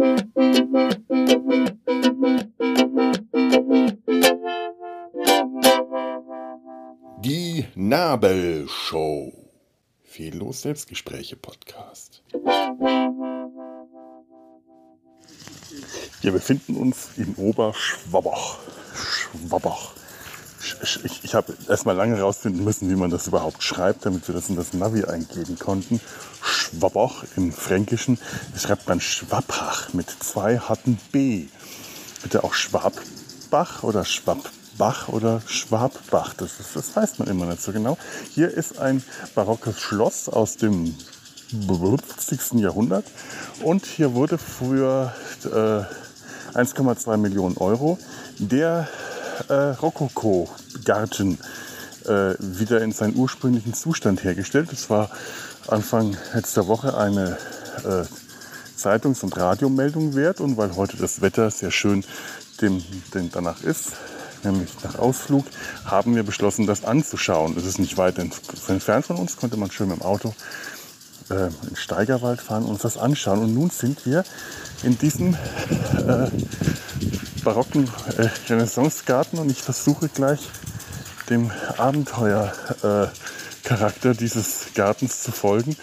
Die Nabelshow. Fehllos Selbstgespräche Podcast. Wir befinden uns in Oberschwabbach. Schwabbach. Ich, ich, ich habe erstmal lange herausfinden müssen, wie man das überhaupt schreibt, damit wir das in das Navi eingeben konnten. Schwabbach im Fränkischen schreibt man Schwabbach mit zwei harten B. Bitte auch Schwabbach oder Schwabbach oder Schwabbach. Das, ist, das weiß man immer nicht so genau. Hier ist ein barockes Schloss aus dem 50. Jahrhundert und hier wurde für äh, 1,2 Millionen Euro der äh, Rokoko-Garten äh, wieder in seinen ursprünglichen Zustand hergestellt. Das war Anfang letzter Woche eine äh, Zeitungs- und Radiomeldung wert und weil heute das Wetter sehr schön dem, dem danach ist, nämlich nach Ausflug, haben wir beschlossen, das anzuschauen. Es ist nicht weit entfernt von uns, konnte man schön mit dem Auto äh, in Steigerwald fahren und uns das anschauen. Und nun sind wir in diesem äh, barocken äh, Renaissancegarten und ich versuche gleich dem Abenteuercharakter äh, dieses Gartens zu folgen,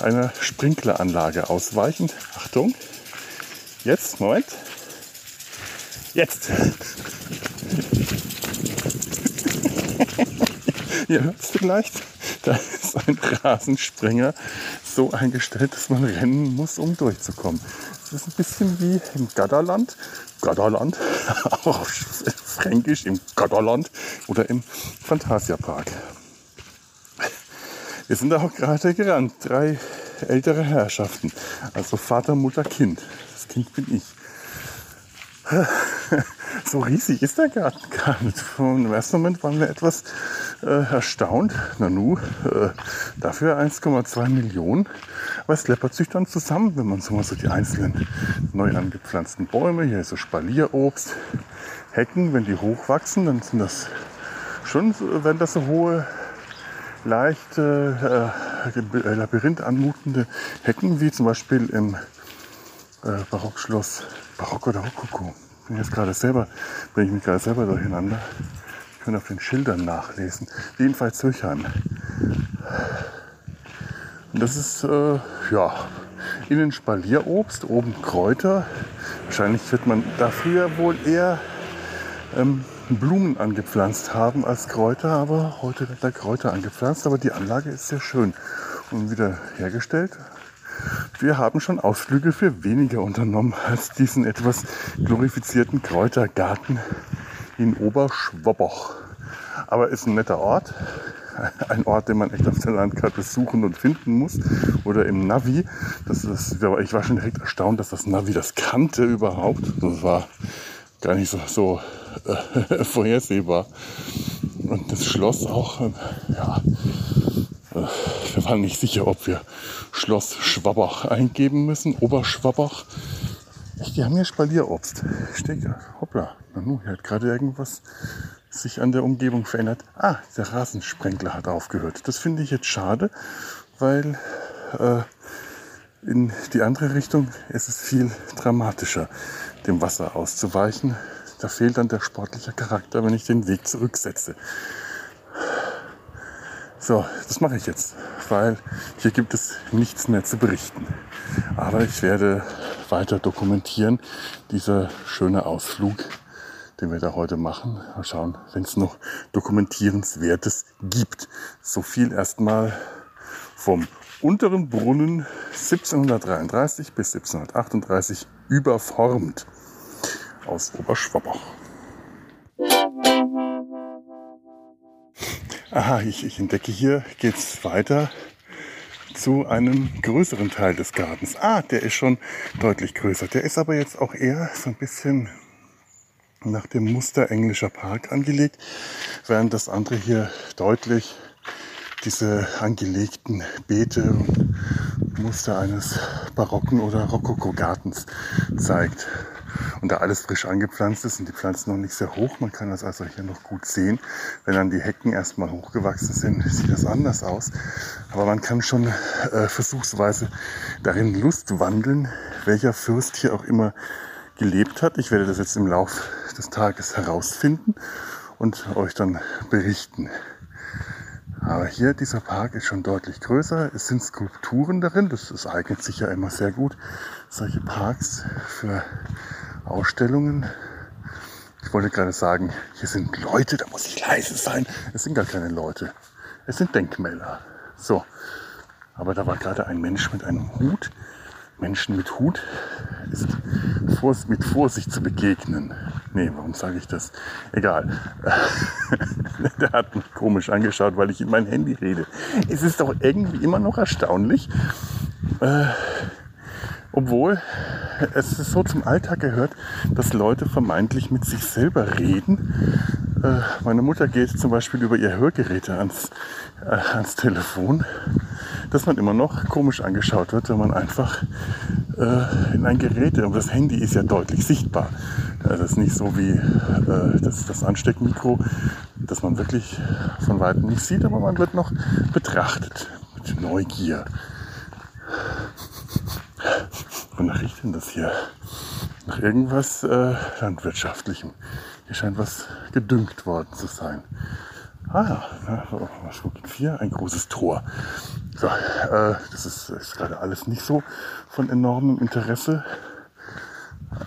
einer Sprinkleranlage ausweichend. Achtung, jetzt, Moment, jetzt. Ihr hört es vielleicht, da ist ein Rasensprenger so eingestellt, dass man rennen muss, um durchzukommen. Das ist ein bisschen wie im Gadderland. Gadderland, auch fränkisch im Gadderland oder im Phantasiapark. Wir sind da auch gerade gerannt. Drei ältere Herrschaften. Also Vater, Mutter, Kind. Das Kind bin ich. So riesig ist der Garten gar nicht. Im ersten Moment waren wir etwas äh, erstaunt. Nanu, äh, dafür 1,2 Millionen. Aber es läppert sich dann zusammen, wenn man so mal so die einzelnen neu angepflanzten Bäume, hier ist so Spalierobst, Hecken, wenn die hochwachsen, dann sind das schon, wenn das so hohe, leicht äh, äh, Labyrinth anmutende Hecken, wie zum Beispiel im äh, Barockschloss, Barock oder Rokoko. Bin jetzt gerade selber, bringe ich mich gerade selber durcheinander. Ich kann auf den Schildern nachlesen. Jedenfalls Zürchheim. Und das ist, äh, ja, innen Spalierobst, oben Kräuter. Wahrscheinlich wird man da früher wohl eher ähm, Blumen angepflanzt haben als Kräuter, aber heute wird da Kräuter angepflanzt. Aber die Anlage ist sehr schön und wieder hergestellt. Wir haben schon Ausflüge für weniger unternommen als diesen etwas glorifizierten Kräutergarten in Oberschwoboch. Aber ist ein netter Ort. Ein Ort, den man echt auf der Landkarte suchen und finden muss. Oder im Navi. Das ist, ich war schon direkt erstaunt, dass das Navi das kannte überhaupt. Das war gar nicht so, so äh, vorhersehbar. Und das Schloss auch, äh, ja, wir waren nicht sicher, ob wir Schloss Schwabbach eingeben müssen. Oberschwabbach. Die haben hier Spalierobst. Steht. Hoppla. Nanu, hier hat gerade irgendwas sich an der Umgebung verändert. Ah, der Rasensprenkler hat aufgehört. Das finde ich jetzt schade, weil äh, in die andere Richtung ist es viel dramatischer, dem Wasser auszuweichen. Da fehlt dann der sportliche Charakter, wenn ich den Weg zurücksetze. So, das mache ich jetzt, weil hier gibt es nichts mehr zu berichten. Aber ich werde weiter dokumentieren, dieser schöne Ausflug den wir da heute machen. Mal schauen, wenn es noch Dokumentierenswertes gibt. So viel erstmal vom unteren Brunnen 1733 bis 1738 überformt aus Oberschwabbach. Aha, ich, ich entdecke hier, geht es weiter zu einem größeren Teil des Gartens. Ah, der ist schon deutlich größer. Der ist aber jetzt auch eher so ein bisschen nach dem Muster englischer Park angelegt, während das andere hier deutlich diese angelegten Beete und Muster eines barocken oder Rokoko-Gartens zeigt. Und da alles frisch angepflanzt ist und die Pflanzen noch nicht sehr hoch, man kann das also hier noch gut sehen. Wenn dann die Hecken erstmal hochgewachsen sind, sieht das anders aus. Aber man kann schon äh, versuchsweise darin Lust wandeln, welcher Fürst hier auch immer gelebt hat. Ich werde das jetzt im Laufe des Tages herausfinden und euch dann berichten. Aber hier, dieser Park ist schon deutlich größer. Es sind Skulpturen darin. Das, das eignet sich ja immer sehr gut, solche Parks für Ausstellungen. Ich wollte gerade sagen, hier sind Leute, da muss ich leise sein. Es sind gar keine Leute. Es sind Denkmäler. So. Aber da war gerade ein Mensch mit einem Hut. Menschen mit Hut ist mit Vorsicht zu begegnen. Nee, warum sage ich das? Egal. Der hat mich komisch angeschaut, weil ich in mein Handy rede. Es ist doch irgendwie immer noch erstaunlich, äh, obwohl es so zum Alltag gehört, dass Leute vermeintlich mit sich selber reden. Äh, meine Mutter geht zum Beispiel über ihr Hörgeräte ans, äh, ans Telefon, dass man immer noch komisch angeschaut wird, wenn man einfach äh, in ein Gerät, und das Handy ist ja deutlich sichtbar. Das ist nicht so wie äh, das, das Ansteckmikro, das man wirklich von weitem nicht sieht, aber man wird noch betrachtet mit Neugier. Wonach riecht denn das hier? Nach irgendwas äh, Landwirtschaftlichem. Hier scheint was gedüngt worden zu sein. Ah ja, was gibt hier? Ein großes Tor. So, äh, das ist, ist gerade alles nicht so von enormem Interesse.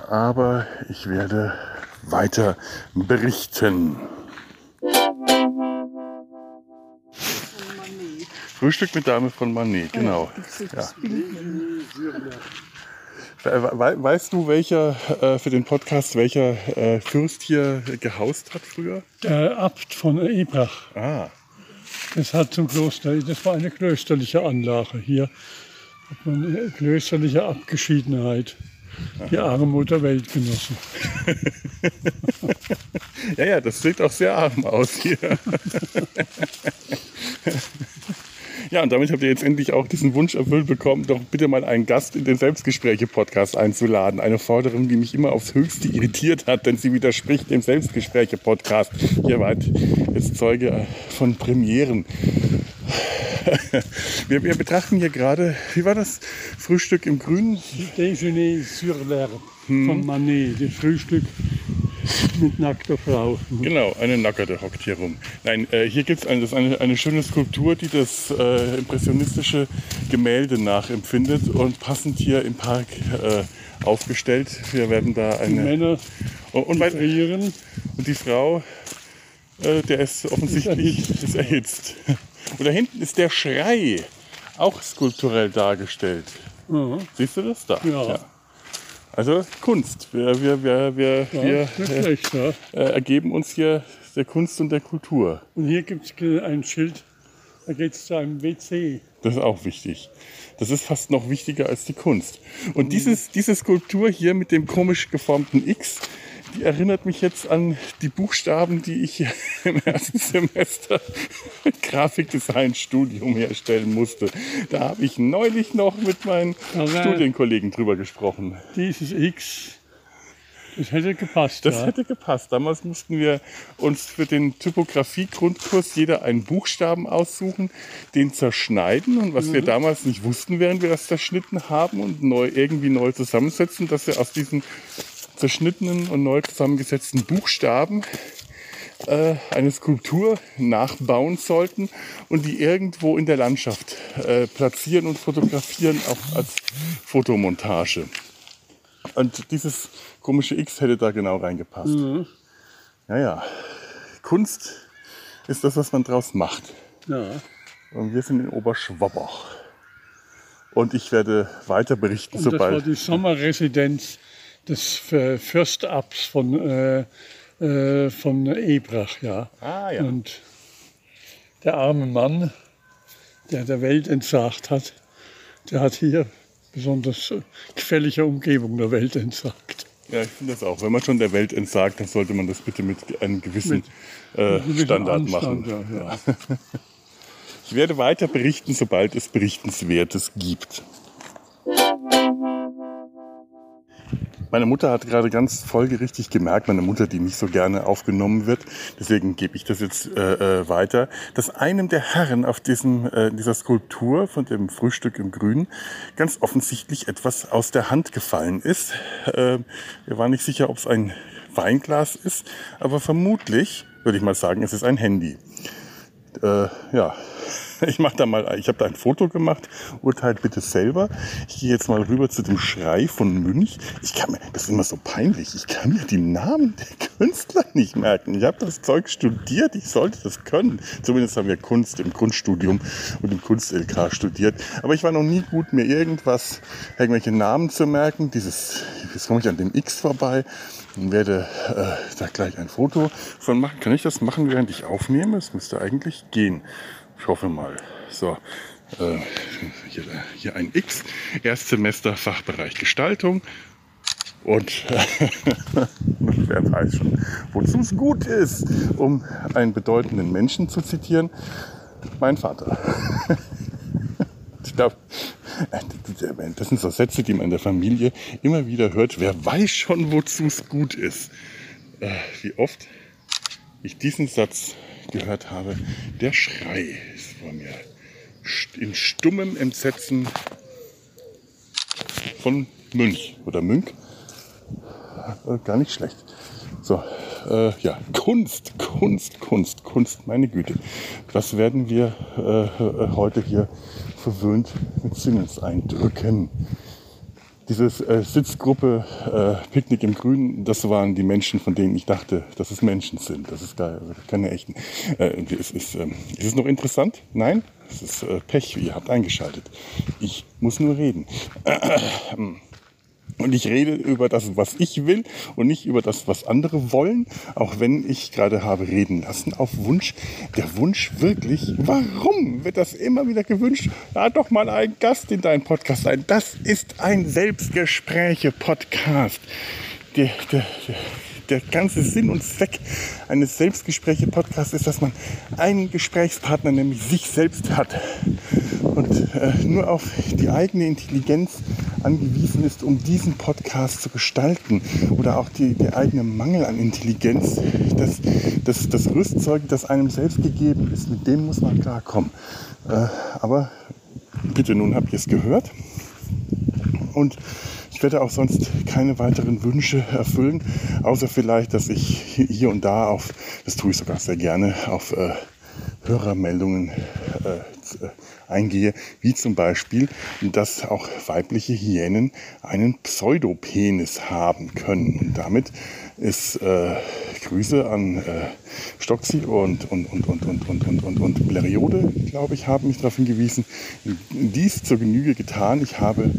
Aber ich werde weiter berichten. Frühstück mit Dame von Manet, genau. Ja. Weißt du, welcher äh, für den Podcast welcher äh, Fürst hier gehaust hat früher? Der Abt von Ebrach. Ah. Das hat zum Kloster, das war eine klösterliche Anlage. Hier hat man eine klösterliche Abgeschiedenheit. Die Armut der Welt genossen. ja, ja, das sieht auch sehr arm aus hier. Ja, und damit habt ihr jetzt endlich auch diesen Wunsch erfüllt bekommen, doch bitte mal einen Gast in den Selbstgespräche-Podcast einzuladen. Eine Forderung, die mich immer aufs Höchste irritiert hat, denn sie widerspricht dem Selbstgespräche-Podcast. Ihr wart jetzt Zeuge von Premieren. Wir, wir, betrachten hier gerade, wie war das? Frühstück im Grünen? Déjeuner sur l'herbe hm. von Manet, das Frühstück mit nackter Frau. Genau, eine Nackerte hockt hier rum. Nein, äh, hier gibt es eine, eine, schöne Skulptur, die das äh, impressionistische Gemälde nachempfindet und passend hier im Park äh, aufgestellt. Wir werden da eine. Die Männer und, und, die und die Frau, äh, der ist offensichtlich ist erhitzt. Ist erhitzt. Und da hinten ist der Schrei, auch skulpturell dargestellt. Mhm. Siehst du das da? ja. ja. Also Kunst. Wir, wir, wir, wir, ja, wir schlecht, äh, äh, ergeben uns hier der Kunst und der Kultur. Und hier gibt es ein Schild, da geht es zu einem WC. Das ist auch wichtig. Das ist fast noch wichtiger als die Kunst. Und mhm. dieses, diese Skulptur hier mit dem komisch geformten X, die erinnert mich jetzt an die Buchstaben, die ich im ersten Semester Grafikdesign-Studium herstellen musste. Da habe ich neulich noch mit meinen Aber Studienkollegen drüber gesprochen. Dieses X, das hätte gepasst. Das ja. hätte gepasst. Damals mussten wir uns für den Typografie-Grundkurs jeder einen Buchstaben aussuchen, den zerschneiden und was mhm. wir damals nicht wussten, während wir das zerschnitten haben und neu, irgendwie neu zusammensetzen, dass wir aus diesen zerschnittenen und neu zusammengesetzten Buchstaben äh, eine Skulptur nachbauen sollten und die irgendwo in der Landschaft äh, platzieren und fotografieren, auch als Fotomontage. Und dieses komische X hätte da genau reingepasst. Mhm. Ja, ja. Kunst ist das, was man draus macht. Ja. Und wir sind in Oberschwabbach. Und ich werde weiter berichten, und sobald. Das war die Sommerresidenz des Fürstabs von, äh, äh, von Ebrach, ja. Ah, ja. Und der arme Mann, der der Welt entsagt hat, der hat hier besonders gefälliger Umgebung der Welt entsagt. Ja, ich finde das auch. Wenn man schon der Welt entsagt, dann sollte man das bitte mit einem gewissen mit, äh, Standard Anstand, machen. Ja, ja. Ich werde weiter berichten, sobald es Berichtenswertes gibt. Meine Mutter hat gerade ganz folgerichtig gemerkt, meine Mutter, die nicht so gerne aufgenommen wird, deswegen gebe ich das jetzt äh, äh, weiter, dass einem der Herren auf diesem, äh, dieser Skulptur von dem Frühstück im Grünen ganz offensichtlich etwas aus der Hand gefallen ist. Äh, wir waren nicht sicher, ob es ein Weinglas ist, aber vermutlich würde ich mal sagen, es ist ein Handy. Äh, ja, ich mache da mal, ich habe da ein Foto gemacht, urteilt bitte selber. Ich gehe jetzt mal rüber zu dem Schrei von Münch. Ich kann mir, das ist immer so peinlich, ich kann mir die Namen der Künstler nicht merken. Ich habe das Zeug studiert, ich sollte das können. Zumindest haben wir Kunst im Grundstudium und im Kunst-LK studiert. Aber ich war noch nie gut, mir irgendwas, irgendwelche Namen zu merken. Dieses, jetzt komme ich an dem X vorbei und werde äh, da gleich ein Foto von machen. Kann ich das machen, während ich aufnehme? Es müsste eigentlich gehen. Ich hoffe mal. So, äh, hier, hier ein X. Erstsemester Fachbereich Gestaltung. Und wer weiß schon, wozu es gut ist, um einen bedeutenden Menschen zu zitieren. Mein Vater. das sind so Sätze, die man in der Familie immer wieder hört. Wer weiß schon, wozu es gut ist. Äh, wie oft ich diesen Satz gehört habe, der Schrei ist vor mir. In stummem Entsetzen von Münch oder Münch. Äh, gar nicht schlecht. So, äh, ja, Kunst, Kunst, Kunst, Kunst, meine Güte. Was werden wir äh, äh heute hier verwöhnt mit Sinneseindrücken? Diese äh, Sitzgruppe äh, Picknick im Grünen, das waren die Menschen, von denen ich dachte, dass es Menschen sind. Das ist gar keine echten. Äh, ist, ist, äh, ist es noch interessant? Nein? Es ist äh, Pech, ihr habt eingeschaltet. Ich muss nur reden. Und ich rede über das, was ich will und nicht über das, was andere wollen, auch wenn ich gerade habe reden lassen auf Wunsch. Der Wunsch wirklich, warum wird das immer wieder gewünscht? Da doch mal ein Gast in deinen Podcast sein. Das ist ein Selbstgespräche-Podcast. Der, der, der ganze Sinn und Zweck eines Selbstgespräche-Podcasts ist, dass man einen Gesprächspartner, nämlich sich selbst hat und äh, nur auf die eigene Intelligenz angewiesen ist, um diesen Podcast zu gestalten oder auch die, der eigene Mangel an Intelligenz, das, das, das Rüstzeug, das einem selbst gegeben ist, mit dem muss man klarkommen. Äh, aber bitte, nun habt ihr es gehört. Und ich werde auch sonst keine weiteren Wünsche erfüllen, außer vielleicht, dass ich hier und da auf, das tue ich sogar sehr gerne, auf äh, Hörermeldungen äh, eingehe, wie zum Beispiel, dass auch weibliche Hyänen einen Pseudopenis haben können. Und damit ist äh, Grüße an äh, Stoxi und, und, und, und, und, und, und, und, und Bleriode, glaube ich, haben mich darauf hingewiesen, dies zur Genüge getan. Ich habe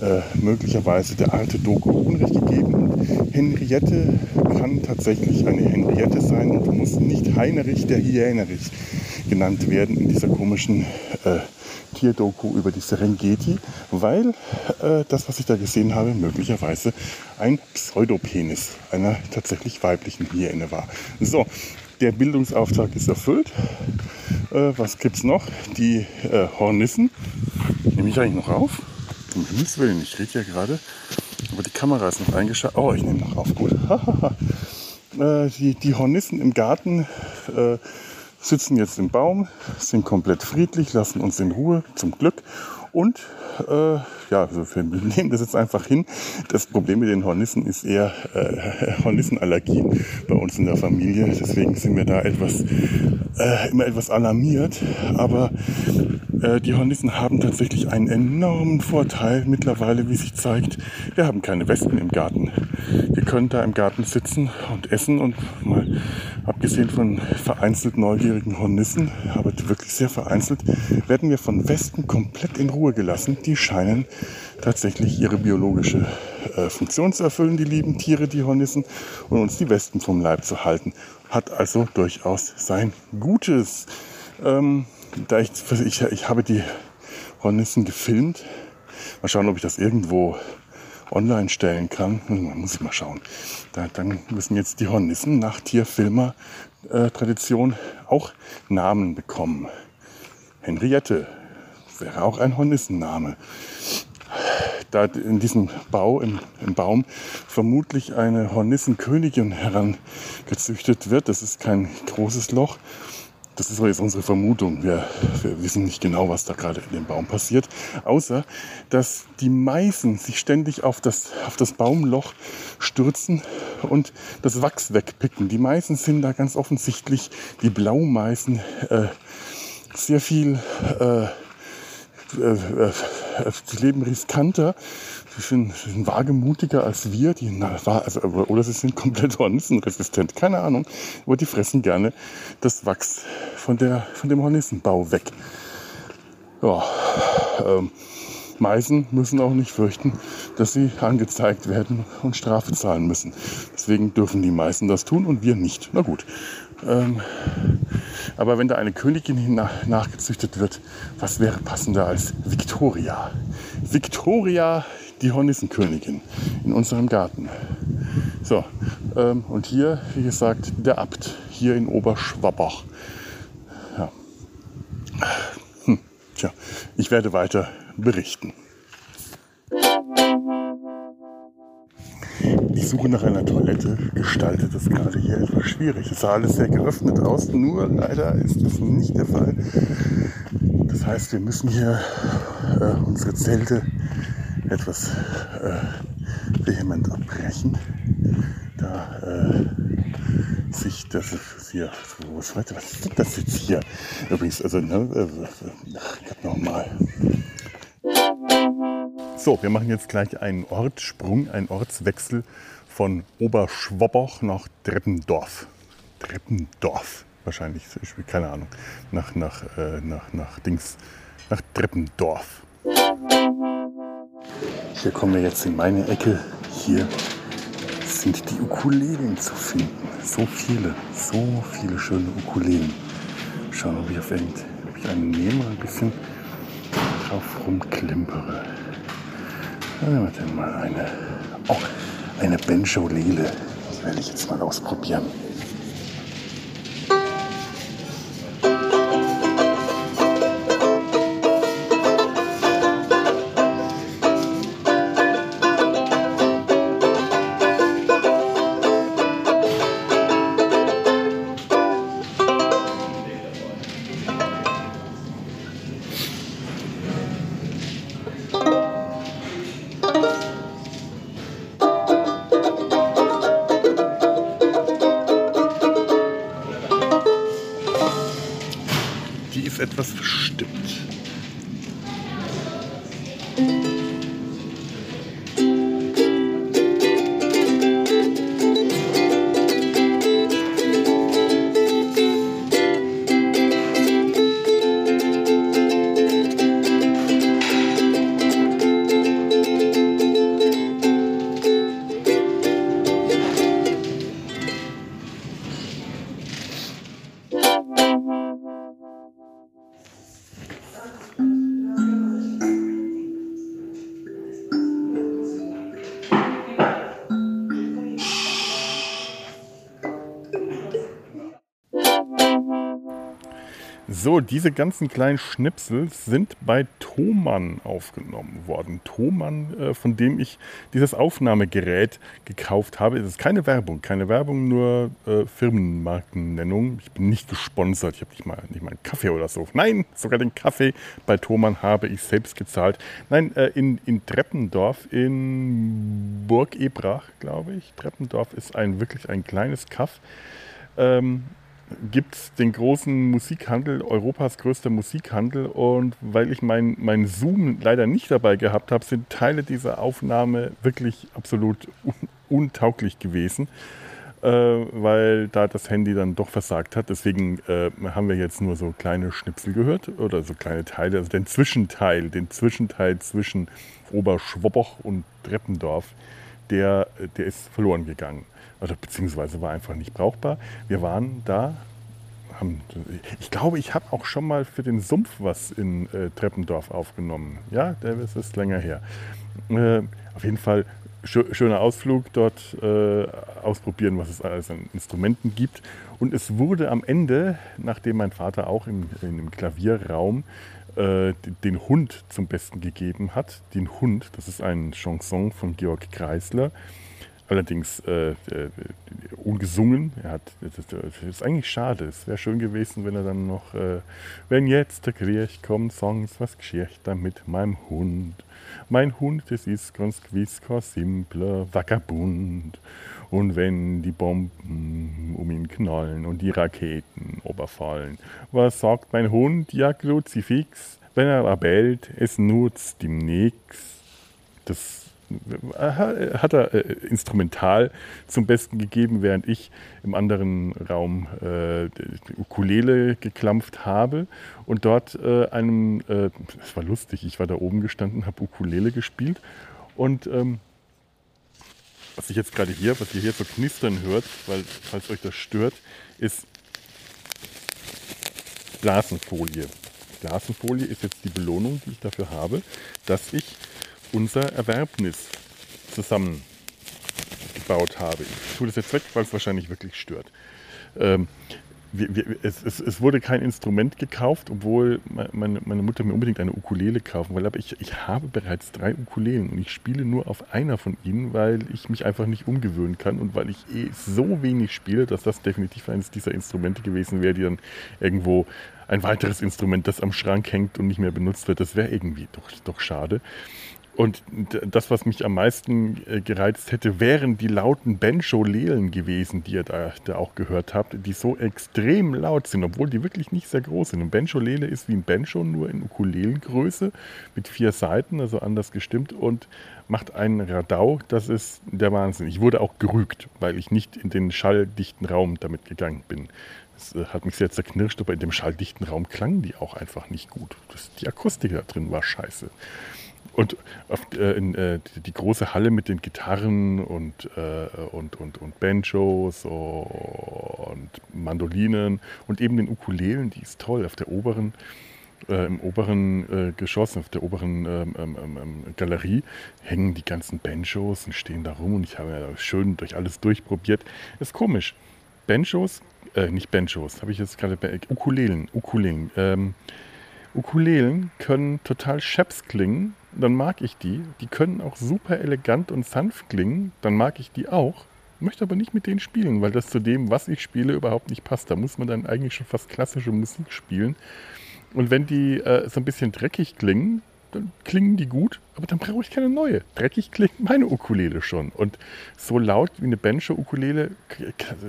äh, möglicherweise der Arte Doku Unrecht gegeben. Henriette kann tatsächlich eine Henriette sein und muss nicht Heinrich der Hyänerich genannt werden in dieser komischen äh, Tierdoku über die Serengeti, weil äh, das, was ich da gesehen habe, möglicherweise ein Pseudopenis einer tatsächlich weiblichen Hyäne war. So, der Bildungsauftrag ist erfüllt. Äh, was es noch? Die äh, Hornissen. Nehme ich eigentlich noch auf? Um Himmels Willen, ich rede ja gerade. Aber die Kamera ist noch eingeschaltet. Oh, ich nehme noch auf. Gut. äh, die, die Hornissen im Garten äh, sitzen jetzt im Baum, sind komplett friedlich, lassen uns in Ruhe, zum Glück. Und äh, ja, also wir nehmen das jetzt einfach hin. Das Problem mit den Hornissen ist eher äh, Hornissenallergien bei uns in der Familie. Deswegen sind wir da etwas äh, immer etwas alarmiert. Aber äh, die Hornissen haben tatsächlich einen enormen Vorteil mittlerweile, wie sich zeigt. Wir haben keine Wespen im Garten. Wir können da im Garten sitzen und essen und mal abgesehen von vereinzelt neugierigen Hornissen, aber wirklich sehr vereinzelt, werden wir von Wespen komplett in Ruhe gelassen. Die scheinen tatsächlich ihre biologische äh, Funktion zu erfüllen, die lieben Tiere, die Hornissen, und uns die Wespen vom Leib zu halten. Hat also durchaus sein Gutes. Ähm, da ich, ich, ich habe die Hornissen gefilmt. Mal schauen, ob ich das irgendwo online stellen kann. Muss ich mal schauen. Da, dann müssen jetzt die Hornissen nach Tierfilmer-Tradition auch Namen bekommen. Henriette wäre auch ein Hornissenname. Da in diesem Bau, im, im Baum, vermutlich eine Hornissenkönigin herangezüchtet wird. Das ist kein großes Loch. Das ist jetzt unsere Vermutung. Wir, wir, wissen nicht genau, was da gerade in dem Baum passiert. Außer, dass die Meißen sich ständig auf das, auf das Baumloch stürzen und das Wachs wegpicken. Die Meißen sind da ganz offensichtlich, die Blaumeißen, äh, sehr viel äh, die leben riskanter, sie sind, sie sind wagemutiger als wir, die, na, also, oder sie sind komplett hornissenresistent, keine Ahnung, aber die fressen gerne das Wachs von, der, von dem Hornissenbau weg. Ja, ähm, Meisen müssen auch nicht fürchten, dass sie angezeigt werden und Strafe zahlen müssen. Deswegen dürfen die Meisen das tun und wir nicht. Na gut. Ähm, aber wenn da eine Königin nach, nachgezüchtet wird, was wäre passender als Victoria? Victoria, die Hornissenkönigin in unserem Garten. So, ähm, und hier, wie gesagt, der Abt, hier in Oberschwabbach. Ja. Hm, tja, ich werde weiter berichten. Die Suche nach einer Toilette gestaltet es gerade hier etwas schwierig. Es sah alles sehr geöffnet aus, nur leider ist das nicht der Fall. Das heißt, wir müssen hier äh, unsere Zelte etwas äh, vehement abbrechen, da äh, sich das hier, was, was ist das jetzt hier? Übrigens, also, ne, äh, äh nochmal. So, wir machen jetzt gleich einen Ortssprung, einen Ortswechsel von Oberschwobboch nach Treppendorf. Treppendorf wahrscheinlich, keine Ahnung, nach, nach, äh, nach, nach Dings, nach Treppendorf. Hier kommen wir jetzt in meine Ecke. Hier sind die Ukulelen zu finden. So viele, so viele schöne Ukulelen. Schauen, ob ich auf irgend, ich einen nehme, ein bisschen drauf rumklimpere. Nehmen wir denn mal eine, oh, eine Benjolele. Die werde ich jetzt mal ausprobieren. So, diese ganzen kleinen Schnipsel sind bei Thomann aufgenommen worden. Thomann, äh, von dem ich dieses Aufnahmegerät gekauft habe. Es ist keine Werbung, keine Werbung, nur äh, Firmenmarkennennung. Ich bin nicht gesponsert, ich habe nicht mal, nicht mal einen Kaffee oder so. Nein, sogar den Kaffee bei Thomann habe ich selbst gezahlt. Nein, äh, in, in Treppendorf in Burg Ebrach, glaube ich. Treppendorf ist ein wirklich ein kleines Kaff. Ähm, gibt es den großen Musikhandel, Europas größter Musikhandel. Und weil ich mein, mein Zoom leider nicht dabei gehabt habe, sind Teile dieser Aufnahme wirklich absolut un untauglich gewesen, äh, weil da das Handy dann doch versagt hat. Deswegen äh, haben wir jetzt nur so kleine Schnipsel gehört oder so kleine Teile, also den Zwischenteil, den Zwischenteil zwischen Oberschwobboch und Treppendorf, der, der ist verloren gegangen oder beziehungsweise war einfach nicht brauchbar. Wir waren da, haben, ich glaube, ich habe auch schon mal für den Sumpf was in äh, Treppendorf aufgenommen. Ja, das ist länger her. Äh, auf jeden Fall schöner Ausflug dort äh, ausprobieren, was es alles an Instrumenten gibt. Und es wurde am Ende, nachdem mein Vater auch im, im Klavierraum äh, den Hund zum Besten gegeben hat. Den Hund, das ist ein Chanson von Georg Kreisler, allerdings äh, äh, ungesungen. Er hat, das, ist eigentlich schade. Es wäre schön gewesen, wenn er dann noch, äh, wenn jetzt der Krieg kommt, Songs, was geschieht da mit meinem Hund? Mein Hund, das ist ganz gewiss kein simpler Vagabund. Und wenn die Bomben um ihn knallen und die Raketen oberfallen, was sagt mein Hund? Ja, Kruzifix, wenn er bellt, es nutzt ihm nix. Das hat er äh, instrumental zum Besten gegeben, während ich im anderen Raum äh, Ukulele geklampft habe und dort äh, einem, äh, das war lustig, ich war da oben gestanden, habe Ukulele gespielt und ähm, was ich jetzt gerade hier, was ihr hier so knistern hört, weil falls euch das stört, ist Blasenfolie. Blasenfolie ist jetzt die Belohnung, die ich dafür habe, dass ich unser Erwerbnis zusammengebaut habe. Ich tue das jetzt weg, weil es wahrscheinlich wirklich stört. Ähm, wir, wir, es, es, es, wurde kein Instrument gekauft, obwohl meine, meine, Mutter mir unbedingt eine Ukulele kaufen wollte. Aber ich, ich habe bereits drei Ukulelen und ich spiele nur auf einer von ihnen, weil ich mich einfach nicht umgewöhnen kann und weil ich eh so wenig spiele, dass das definitiv eines dieser Instrumente gewesen wäre, die dann irgendwo ein weiteres Instrument, das am Schrank hängt und nicht mehr benutzt wird. Das wäre irgendwie doch, doch schade. Und das, was mich am meisten äh, gereizt hätte, wären die lauten Bencho-Lelen gewesen, die ihr da, da, auch gehört habt, die so extrem laut sind, obwohl die wirklich nicht sehr groß sind. Ein Bencho-Lele ist wie ein Bencho, nur in Ukulelengröße mit vier Seiten, also anders gestimmt und macht einen Radau. Das ist der Wahnsinn. Ich wurde auch gerügt, weil ich nicht in den schalldichten Raum damit gegangen bin. Das äh, hat mich sehr zerknirscht, aber in dem schalldichten Raum klangen die auch einfach nicht gut. Das, die Akustik da drin war scheiße. Und auf, äh, in, äh, die, große Halle mit den Gitarren und, äh, und, und, und Banjos und Mandolinen und eben den Ukulelen, die ist toll. Auf der oberen, äh, im oberen äh, Geschoss, auf der oberen ähm, ähm, ähm, ähm, Galerie hängen die ganzen Banjos und stehen da rum und ich habe ja schön durch alles durchprobiert. Ist komisch. Banjos, äh, nicht Banjos, habe ich jetzt gerade, Ukulelen, Ukulelen. Ähm, Ukulelen können total scheps klingen, dann mag ich die. Die können auch super elegant und sanft klingen, dann mag ich die auch. Möchte aber nicht mit denen spielen, weil das zu dem, was ich spiele, überhaupt nicht passt. Da muss man dann eigentlich schon fast klassische Musik spielen. Und wenn die äh, so ein bisschen dreckig klingen, dann klingen die gut, aber dann brauche ich keine neue. Dreckig klingt meine Ukulele schon. Und so laut wie eine Bencho-Ukulele,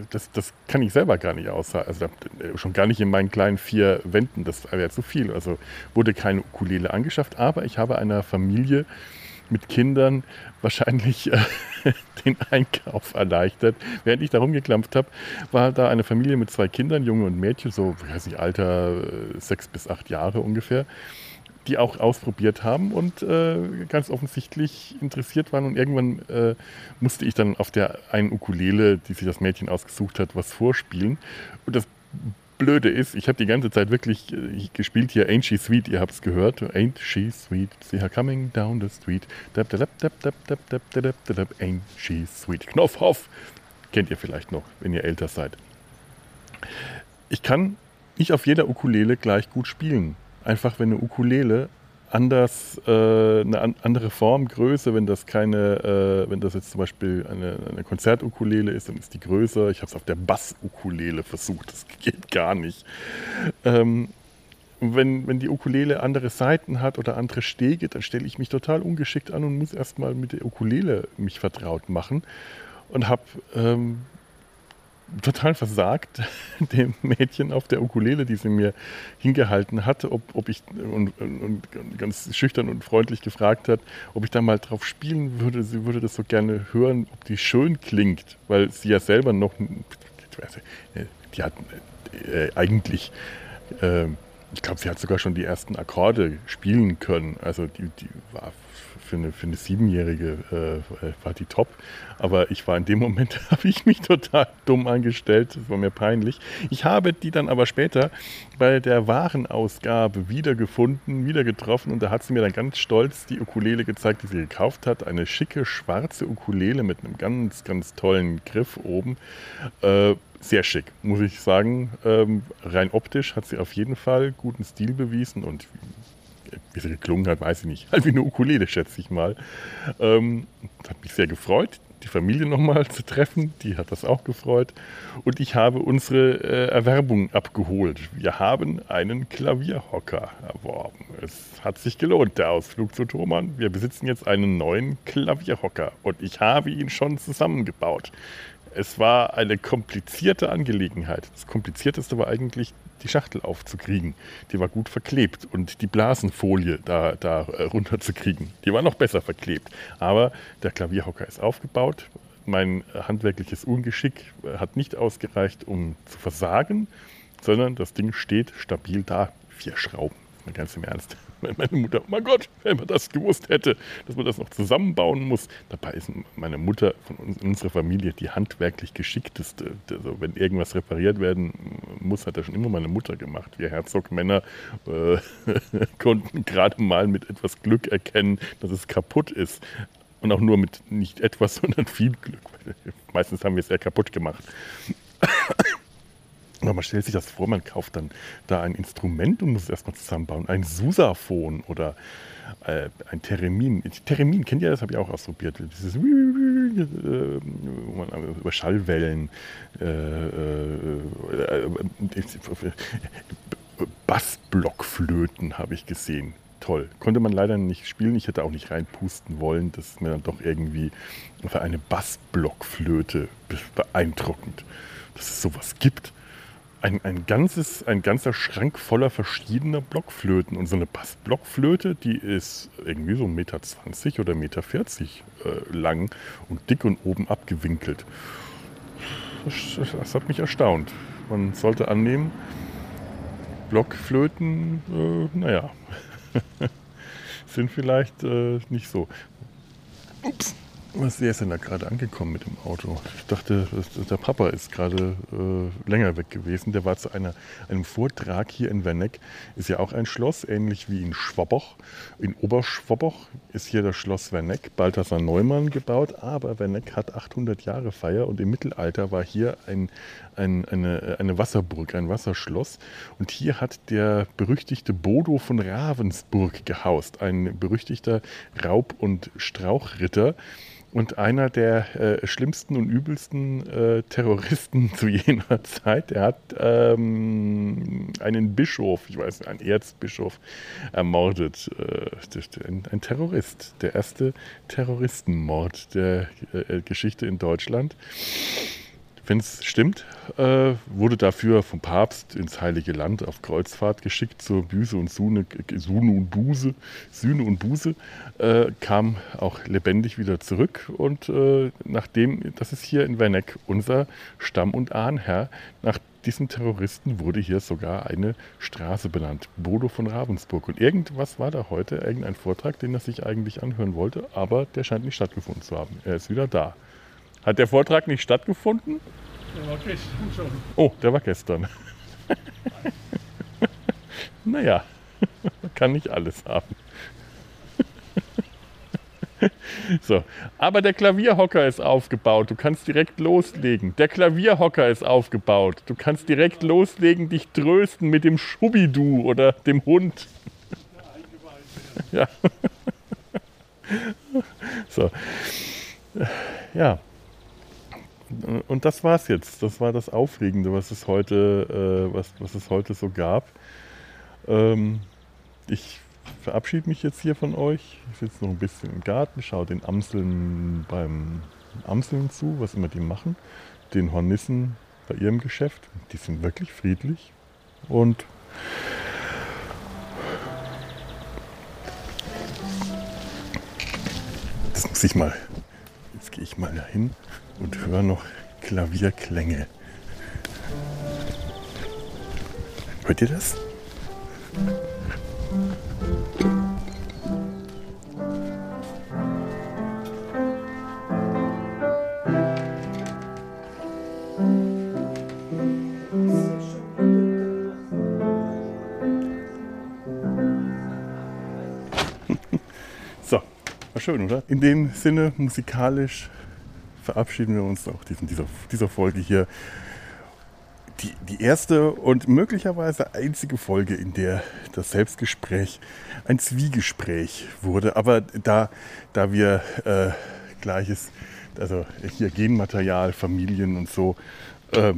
das, das kann ich selber gar nicht aussagen. Also äh, schon gar nicht in meinen kleinen vier Wänden, das wäre zu viel. Also wurde keine Ukulele angeschafft, aber ich habe einer Familie mit Kindern wahrscheinlich äh, den Einkauf erleichtert. Während ich da rumgeklampft habe, war da eine Familie mit zwei Kindern, Junge und Mädchen, so, weiß nicht, Alter äh, sechs bis acht Jahre ungefähr die auch ausprobiert haben und äh, ganz offensichtlich interessiert waren. Und irgendwann äh, musste ich dann auf der einen Ukulele, die sich das Mädchen ausgesucht hat, was vorspielen. Und das Blöde ist, ich habe die ganze Zeit wirklich äh, gespielt hier Ain't She Sweet, ihr habt es gehört. Ain't She Sweet, see her coming down the street. Dab, dab, dab, dab, dab, dab, dab, dab, dab, Ain't She Sweet. Knopfhoff kennt ihr vielleicht noch, wenn ihr älter seid. Ich kann nicht auf jeder Ukulele gleich gut spielen einfach, wenn eine Ukulele anders, äh, eine andere Form, Größe, wenn das keine, äh, wenn das jetzt zum Beispiel eine, eine Konzertukulele ist, dann ist die größer. Ich habe es auf der Bassukulele versucht, das geht gar nicht. Ähm, wenn, wenn die Ukulele andere Seiten hat oder andere Stege, dann stelle ich mich total ungeschickt an und muss erstmal mit der Ukulele mich vertraut machen und habe ähm, total versagt, dem Mädchen auf der Ukulele, die sie mir hingehalten hat, ob, ob ich und, und, ganz schüchtern und freundlich gefragt hat, ob ich da mal drauf spielen würde. Sie würde das so gerne hören, ob die schön klingt, weil sie ja selber noch, die hat äh, eigentlich, äh, ich glaube, sie hat sogar schon die ersten Akkorde spielen können. Also die, die war für eine, für eine Siebenjährige äh, war die top. Aber ich war in dem Moment, habe ich mich total dumm angestellt. Das war mir peinlich. Ich habe die dann aber später bei der Warenausgabe wiedergefunden, wieder getroffen. Und da hat sie mir dann ganz stolz die Ukulele gezeigt, die sie gekauft hat. Eine schicke schwarze Ukulele mit einem ganz, ganz tollen Griff oben. Äh, sehr schick, muss ich sagen. Ähm, rein optisch hat sie auf jeden Fall guten Stil bewiesen und wie sie geklungen hat, weiß ich nicht. Halt wie eine Ukulele, schätze ich mal. Ähm, hat mich sehr gefreut die Familie nochmal zu treffen. Die hat das auch gefreut. Und ich habe unsere äh, Erwerbung abgeholt. Wir haben einen Klavierhocker erworben. Es hat sich gelohnt, der Ausflug zu Thomann. Wir besitzen jetzt einen neuen Klavierhocker und ich habe ihn schon zusammengebaut. Es war eine komplizierte Angelegenheit. Das Komplizierteste war eigentlich, die Schachtel aufzukriegen. Die war gut verklebt und die Blasenfolie da, da äh, runterzukriegen. Die war noch besser verklebt. Aber der Klavierhocker ist aufgebaut. Mein handwerkliches Ungeschick äh, hat nicht ausgereicht, um zu versagen, sondern das Ding steht stabil da. Vier Schrauben. Mal ganz im Ernst. Meine Mutter, oh mein Gott, wenn man das gewusst hätte, dass man das noch zusammenbauen muss. Dabei ist meine Mutter von uns, unserer Familie die handwerklich geschickteste. Also wenn irgendwas repariert werden muss, hat er schon immer meine Mutter gemacht. Wir Herzogmänner äh, konnten gerade mal mit etwas Glück erkennen, dass es kaputt ist. Und auch nur mit nicht etwas, sondern viel Glück. Meistens haben wir es eher kaputt gemacht. Aber man stellt sich das vor, man kauft dann da ein Instrument und muss es erstmal zusammenbauen. Ein Susaphon oder äh, ein Theremin. Theremin, kennt ihr das? Habe ich auch ausprobiert. Dieses, äh, über Schallwellen, äh, äh, äh Bassblockflöten habe ich gesehen. Toll. Konnte man leider nicht spielen. Ich hätte auch nicht reinpusten wollen. Das ist mir dann doch irgendwie für eine Bassblockflöte beeindruckend, dass es sowas gibt ein, ein, ganzes, ein ganzer Schrank voller verschiedener Blockflöten. Und so eine Bassblockflöte, die ist irgendwie so 1,20 Meter oder 1,40 Meter äh, lang und dick und oben abgewinkelt. Das, das, hat mich erstaunt. Man sollte annehmen, Blockflöten, äh, naja, sind vielleicht äh, nicht so. Ups. Was ist denn da gerade angekommen mit dem Auto? Ich dachte, der Papa ist gerade äh, länger weg gewesen. Der war zu einer, einem Vortrag hier in Werneck. Ist ja auch ein Schloss, ähnlich wie in Schwaboch. In Oberschwaboch ist hier das Schloss Werneck, Balthasar Neumann gebaut. Aber Werneck hat 800 Jahre Feier und im Mittelalter war hier ein, ein, eine, eine Wasserburg, ein Wasserschloss. Und hier hat der berüchtigte Bodo von Ravensburg gehaust, ein berüchtigter Raub- und Strauchritter und einer der äh, schlimmsten und übelsten äh, Terroristen zu jener Zeit. Er hat ähm, einen Bischof, ich weiß nicht, einen Erzbischof ermordet. Äh, ein, ein, Terrorist, der erste Terroristenmord der äh, Geschichte in Deutschland wenn es stimmt, äh, wurde dafür vom Papst ins Heilige Land auf Kreuzfahrt geschickt zur Büse und Sune, Sune und Buse, Sühne und Buße, äh, kam auch lebendig wieder zurück und äh, nachdem, das ist hier in Werneck unser Stamm- und Ahnherr, nach diesem Terroristen wurde hier sogar eine Straße benannt, Bodo von Ravensburg. Und irgendwas war da heute, irgendein Vortrag, den er sich eigentlich anhören wollte, aber der scheint nicht stattgefunden zu haben. Er ist wieder da. Hat der Vortrag nicht stattgefunden? Der war gestern schon. Oh, der war gestern. naja, man kann nicht alles haben. So, aber der Klavierhocker ist aufgebaut. Du kannst direkt loslegen. Der Klavierhocker ist aufgebaut. Du kannst direkt loslegen, dich trösten mit dem Schubidu oder dem Hund. Ja. So. Ja. Und das war's jetzt. Das war das Aufregende, was es heute, äh, was, was es heute so gab. Ähm, ich verabschiede mich jetzt hier von euch. Ich sitze noch ein bisschen im Garten, schaue den Amseln beim Amseln zu, was immer die machen. Den Hornissen bei ihrem Geschäft. Die sind wirklich friedlich. Und das muss ich mal. Jetzt gehe ich mal dahin und höre noch Klavierklänge. Hört ihr das? so, war schön, oder? In dem Sinne musikalisch verabschieden wir uns auch in dieser, dieser Folge hier. die, die erste und möglicherweise einzige Folge, in der das Selbstgespräch ein Zwiegespräch wurde. Aber da, da wir äh, gleiches, also hier Genmaterial, Familien und so, äh,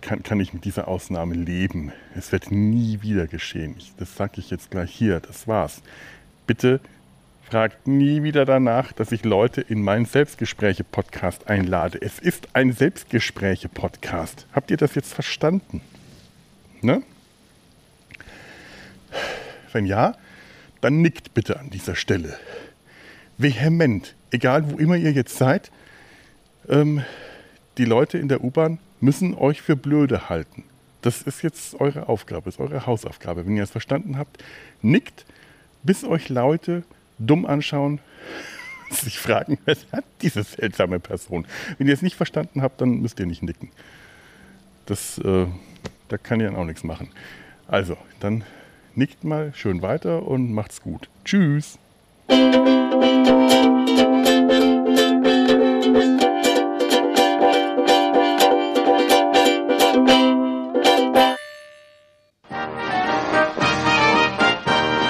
kann, kann ich mit dieser Ausnahme leben. Es wird nie wieder geschehen. Das sage ich jetzt gleich hier. Das war's. Bitte fragt nie wieder danach, dass ich Leute in meinen Selbstgespräche-Podcast einlade. Es ist ein Selbstgespräche-Podcast. Habt ihr das jetzt verstanden? Ne? Wenn ja, dann nickt bitte an dieser Stelle. Vehement, egal wo immer ihr jetzt seid, ähm, die Leute in der U-Bahn müssen euch für blöde halten. Das ist jetzt eure Aufgabe, ist eure Hausaufgabe. Wenn ihr es verstanden habt, nickt, bis euch Leute dumm anschauen, sich fragen, was hat diese seltsame Person? Wenn ihr es nicht verstanden habt, dann müsst ihr nicht nicken. Das, äh, da kann ihr dann auch nichts machen. Also, dann nickt mal schön weiter und macht's gut. Tschüss.